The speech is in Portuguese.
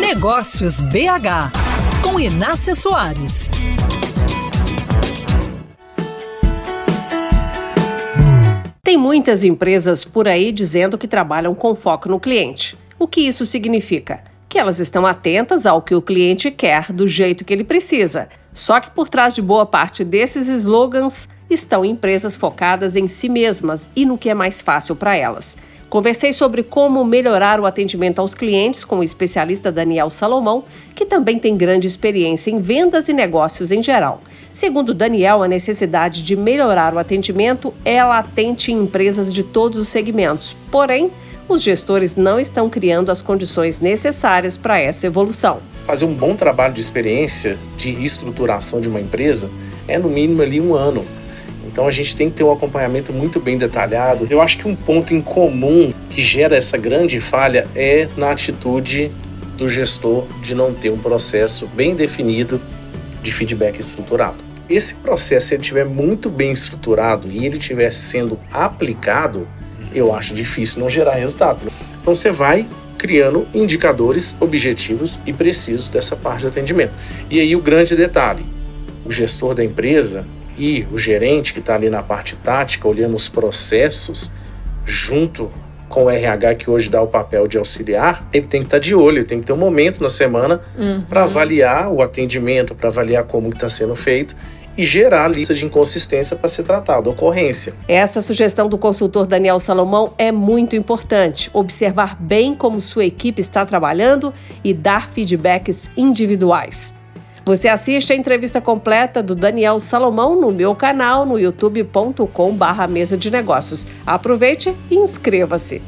Negócios BH, com Inácia Soares. Tem muitas empresas por aí dizendo que trabalham com foco no cliente. O que isso significa? Que elas estão atentas ao que o cliente quer do jeito que ele precisa. Só que por trás de boa parte desses slogans estão empresas focadas em si mesmas e no que é mais fácil para elas. Conversei sobre como melhorar o atendimento aos clientes com o especialista Daniel Salomão, que também tem grande experiência em vendas e negócios em geral. Segundo Daniel, a necessidade de melhorar o atendimento é latente em empresas de todos os segmentos. Porém, os gestores não estão criando as condições necessárias para essa evolução. Fazer um bom trabalho de experiência de estruturação de uma empresa é no mínimo ali um ano então a gente tem que ter um acompanhamento muito bem detalhado. Eu acho que um ponto em comum que gera essa grande falha é na atitude do gestor de não ter um processo bem definido de feedback estruturado. Esse processo, se ele estiver muito bem estruturado e ele estiver sendo aplicado, eu acho difícil não gerar resultado. Então você vai criando indicadores objetivos e precisos dessa parte de atendimento. E aí o grande detalhe, o gestor da empresa, e o gerente que está ali na parte tática, olhando os processos, junto com o RH que hoje dá o papel de auxiliar, ele tem que estar tá de olho, tem que ter um momento na semana uhum. para avaliar o atendimento, para avaliar como está sendo feito e gerar a lista de inconsistência para ser tratado, ocorrência. Essa sugestão do consultor Daniel Salomão é muito importante. Observar bem como sua equipe está trabalhando e dar feedbacks individuais. Você assiste a entrevista completa do Daniel Salomão no meu canal no youtube.com/mesa de negócios. Aproveite e inscreva-se.